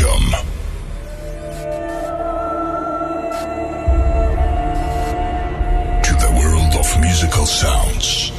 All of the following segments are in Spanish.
Welcome. musical sounds.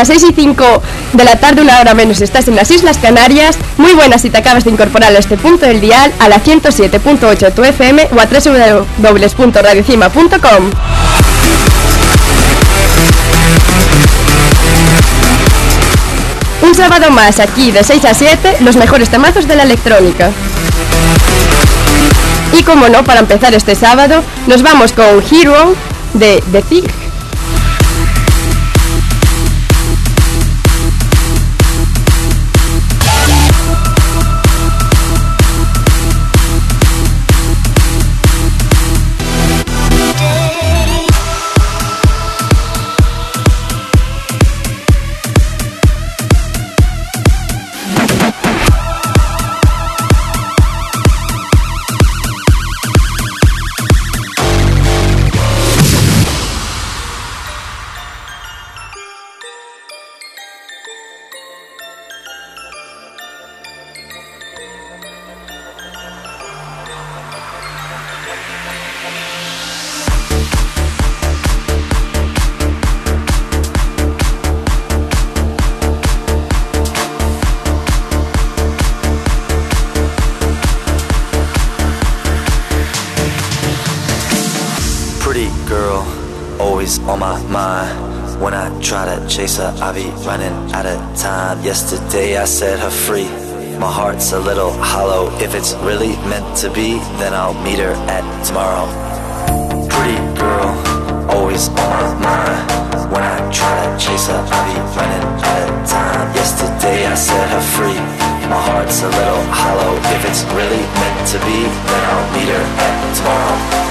Las 6 y 5 de la tarde, una hora menos, estás en las Islas Canarias. Muy buenas si te acabas de incorporar a este punto del dial, a la 107.8 tu FM o a www.radiocima.com. Un sábado más aquí de 6 a 7, los mejores temazos de la electrónica. Y como no, para empezar este sábado, nos vamos con Hero de The Thief. Yesterday I set her free. My heart's a little hollow. If it's really meant to be, then I'll meet her at tomorrow. Pretty girl, always on my mind. When I try to chase her, I be running out of time. Yesterday I set her free. My heart's a little hollow. If it's really meant to be, then I'll meet her at tomorrow.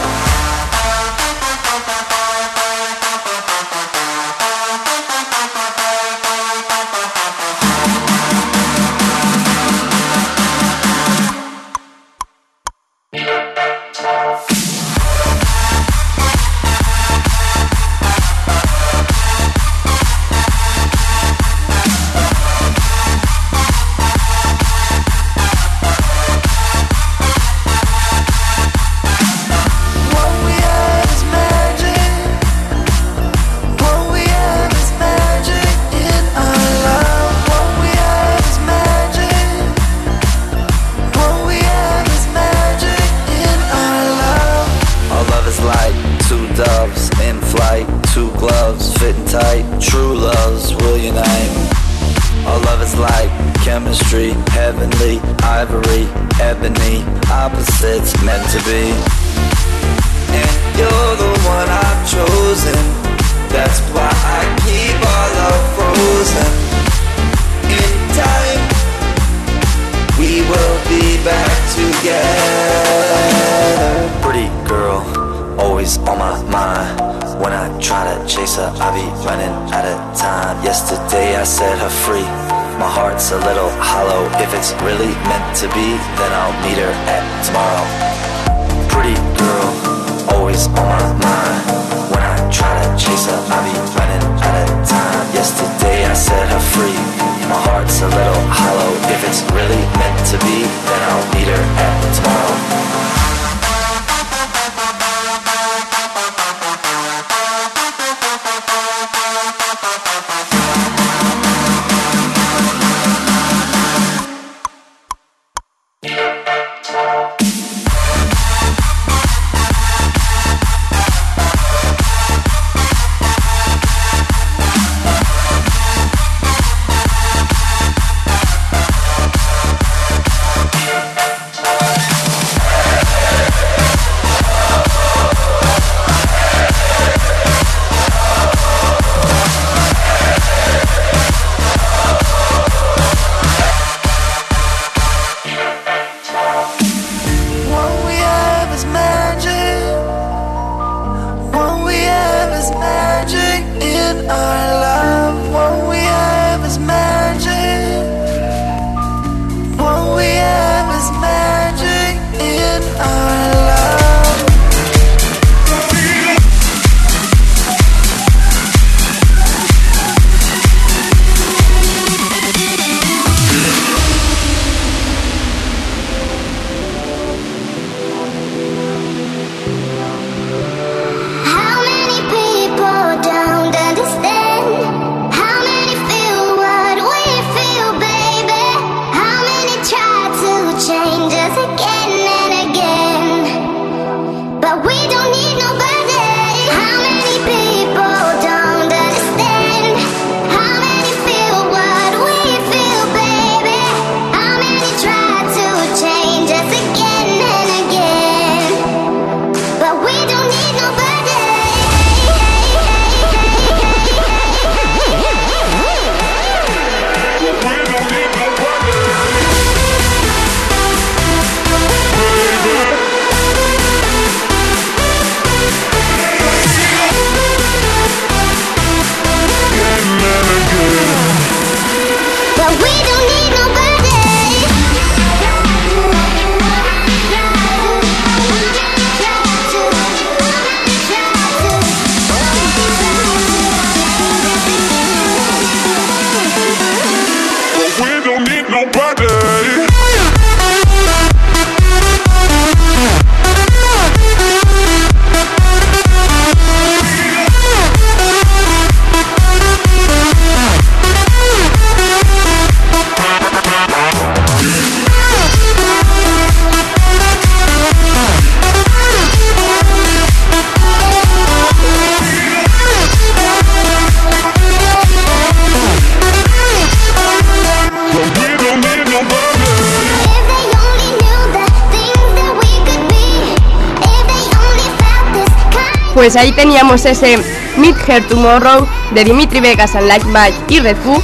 Pues ahí teníamos ese Meet Her Tomorrow de Dimitri Vegas and Like Mike y Red Bull.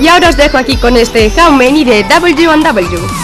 Y ahora os dejo aquí con este How Many de W&W.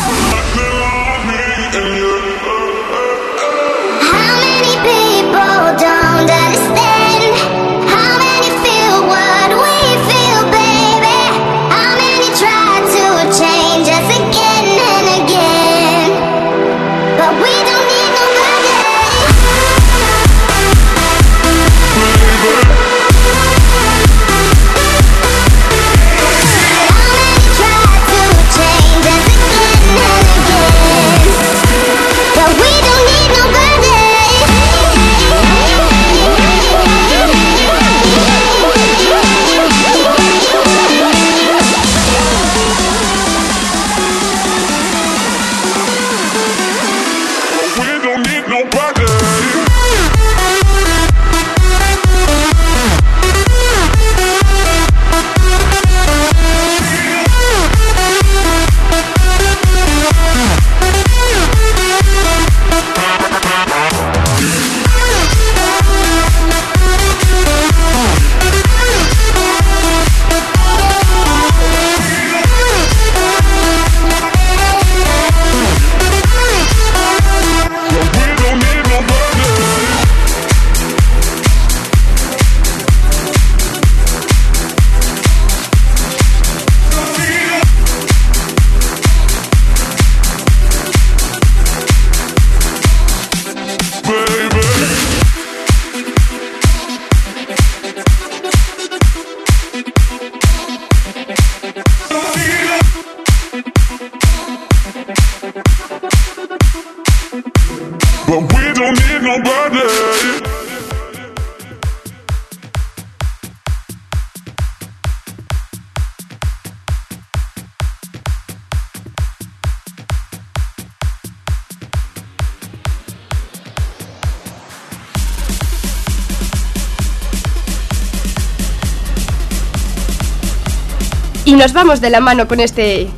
Y nos vamos de la mano con este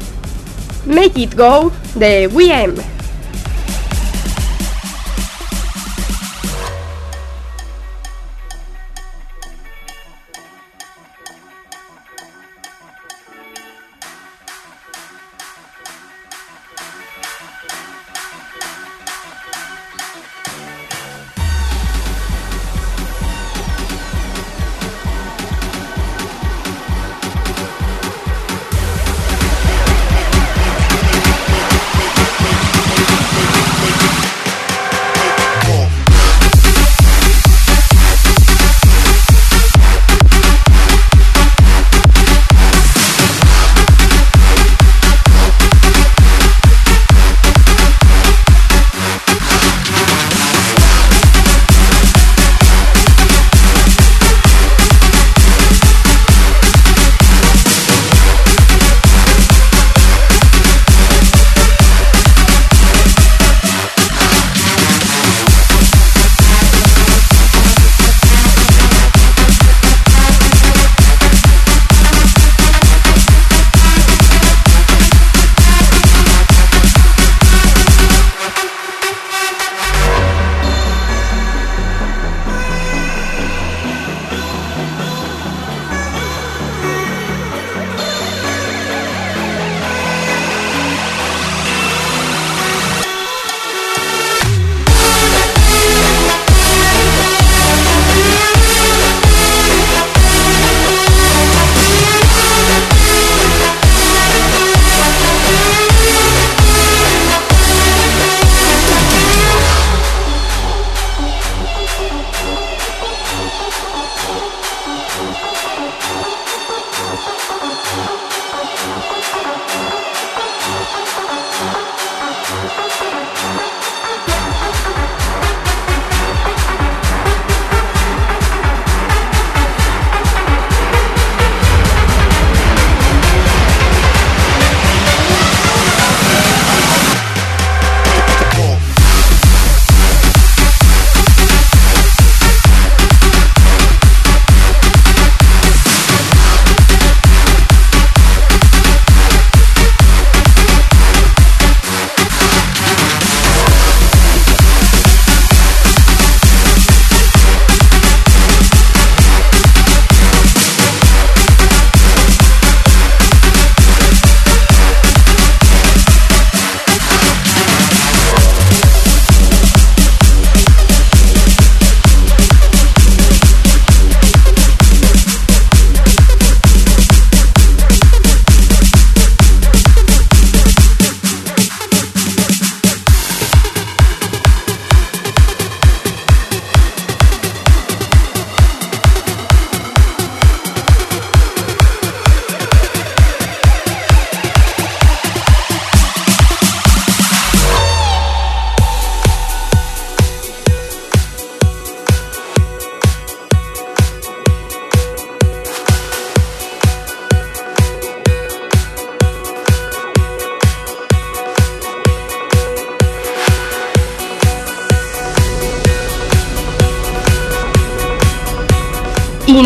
Make It Go de WM. Y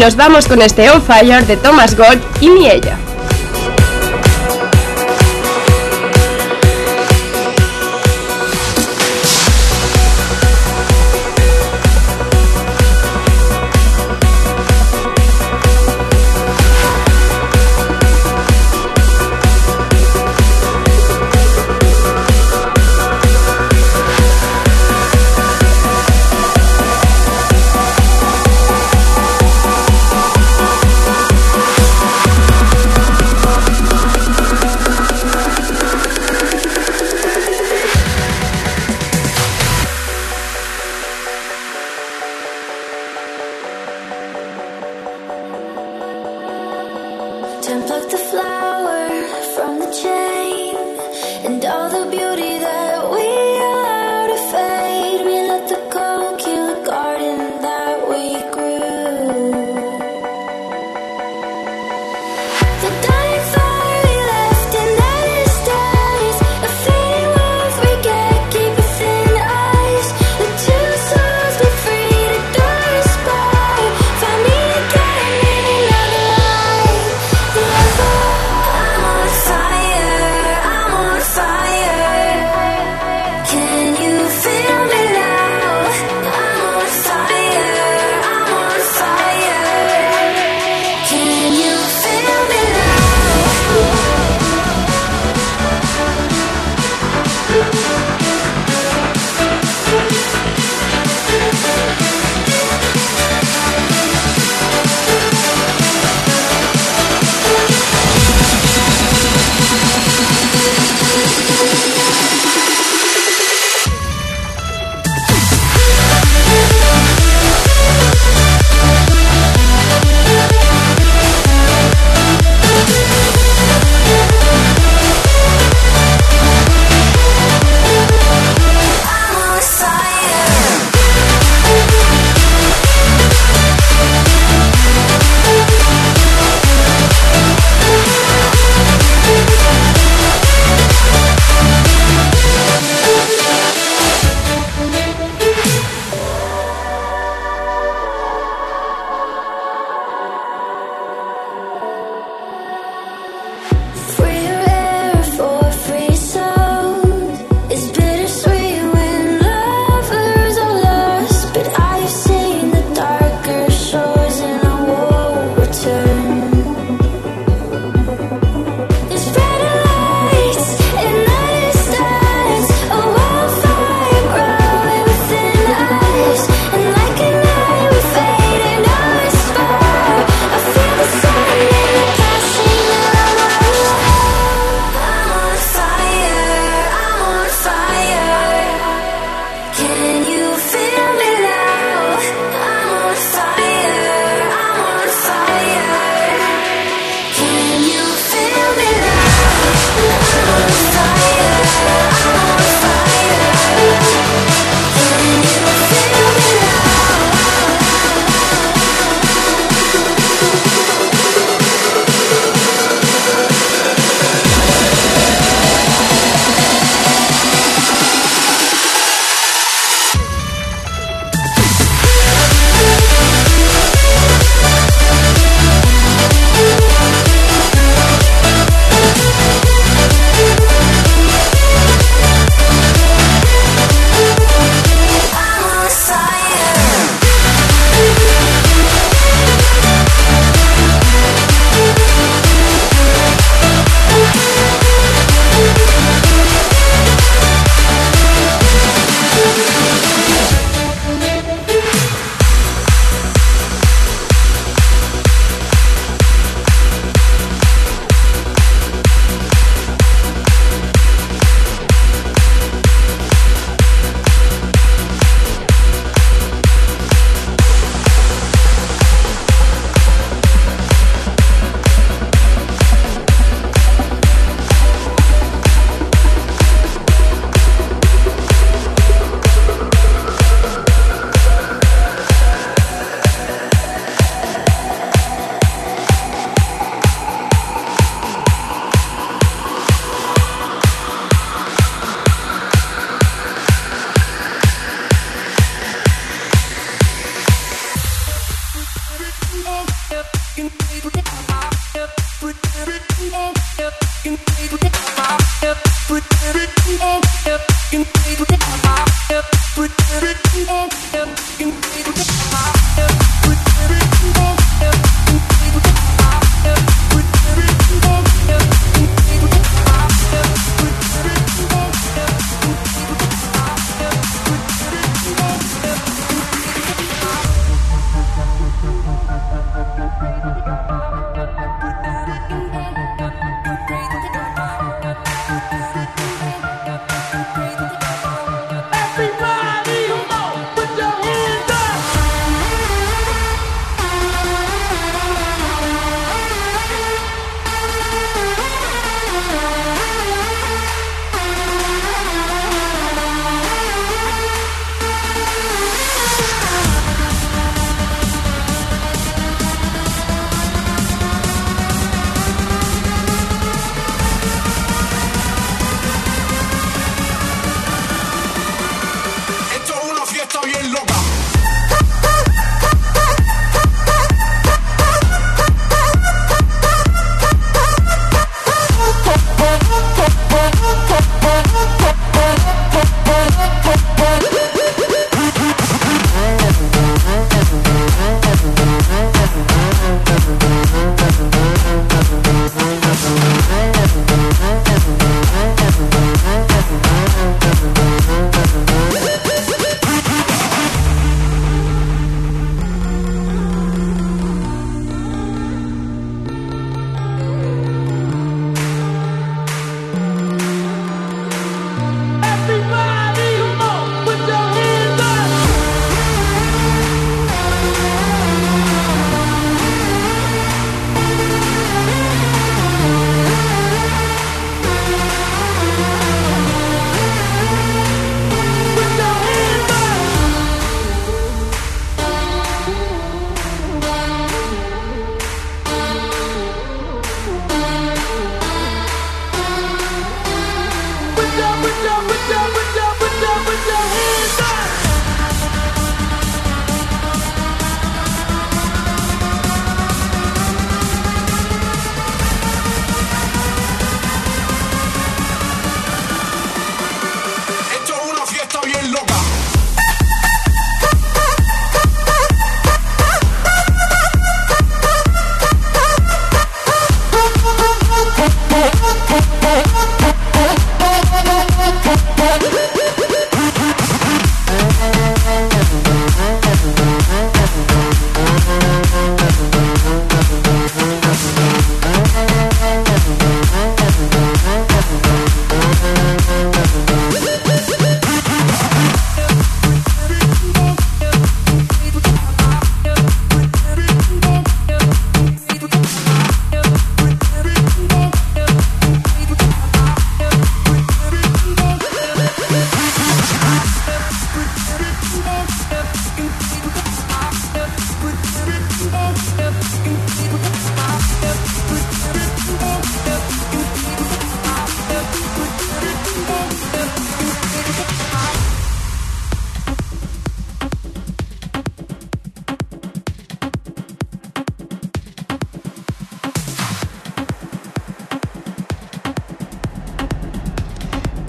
nos vamos con este On Fire de Thomas Gold y Miella.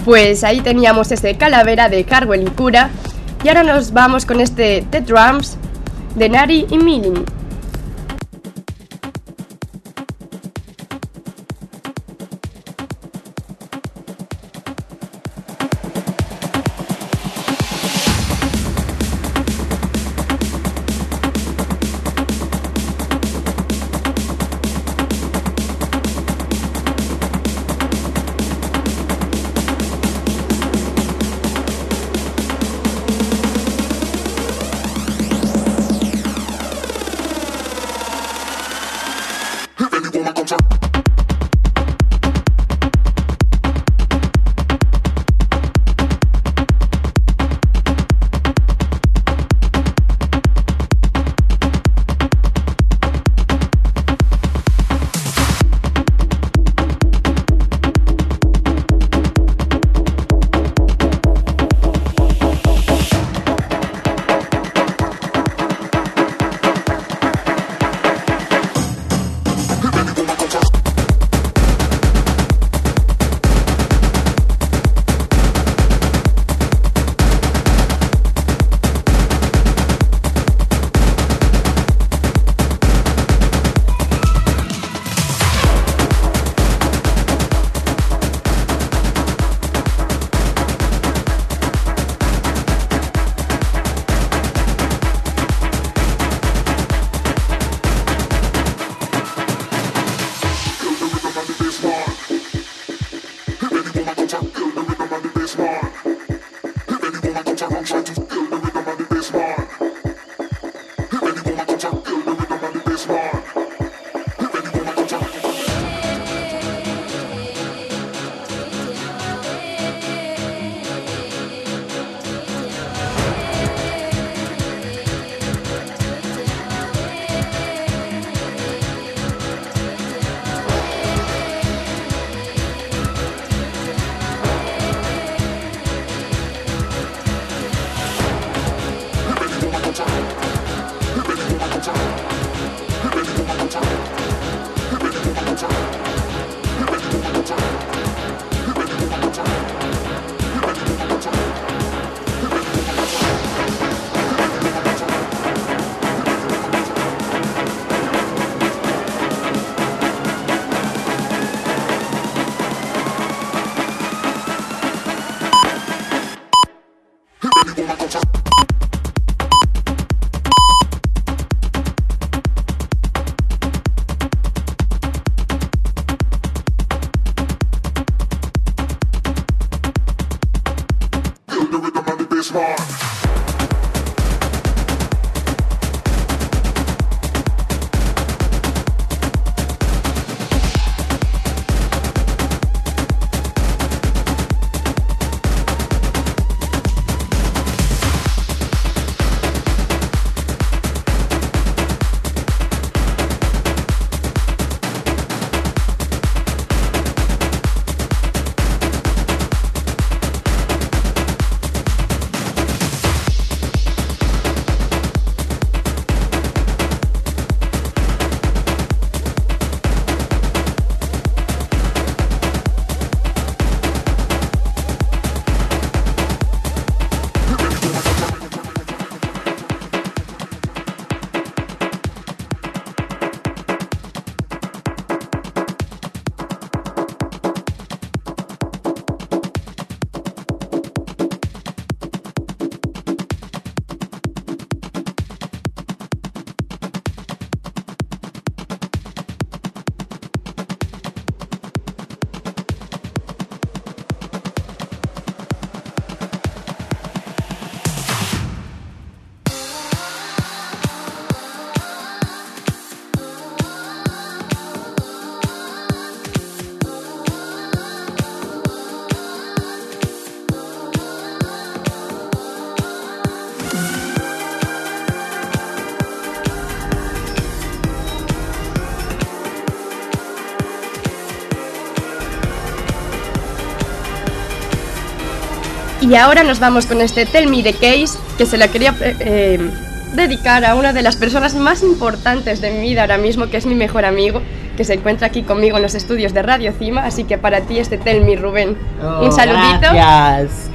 Pues ahí teníamos este calavera de Carwell y Cura. Y ahora nos vamos con este The Drums de Nari y Milling. Y ahora nos vamos con este Tell Me the Case, que se la quería eh, eh, dedicar a una de las personas más importantes de mi vida ahora mismo, que es mi mejor amigo, que se encuentra aquí conmigo en los estudios de Radio Cima. Así que para ti este Tell Me, Rubén. Oh, Un saludito. Gracias.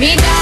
Don't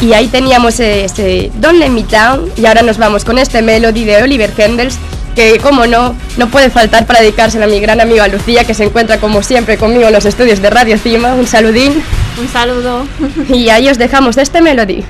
Y ahí teníamos ese Don't Let Me Down y ahora nos vamos con este melody de Oliver Hendels que como no, no puede faltar para dedicárselo a mi gran amiga Lucía que se encuentra como siempre conmigo en los estudios de Radio Cima. Un saludín Un saludo. y ahí os dejamos este melody.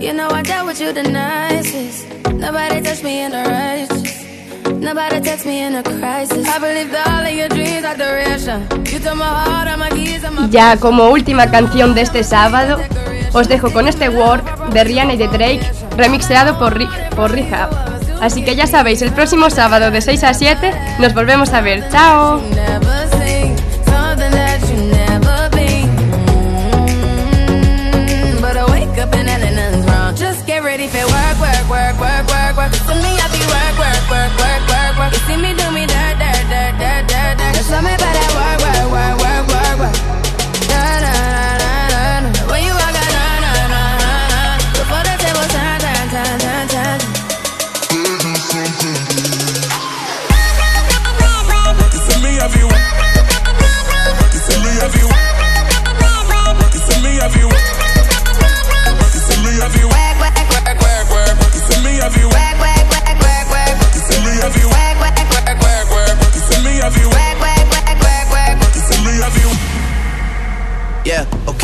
You know I with you the nicest. Nobody me in. Nobody me in a crisis. I all of your dreams are Ya como última canción de este sábado, os dejo con este Work de Rihanna y de Drake, remixeado por, Rick, por Rehab. Así que ya sabéis, el próximo sábado de 6 a 7 nos volvemos a ver. ¡Chao! Just get ready for work, work, work, work, work, work.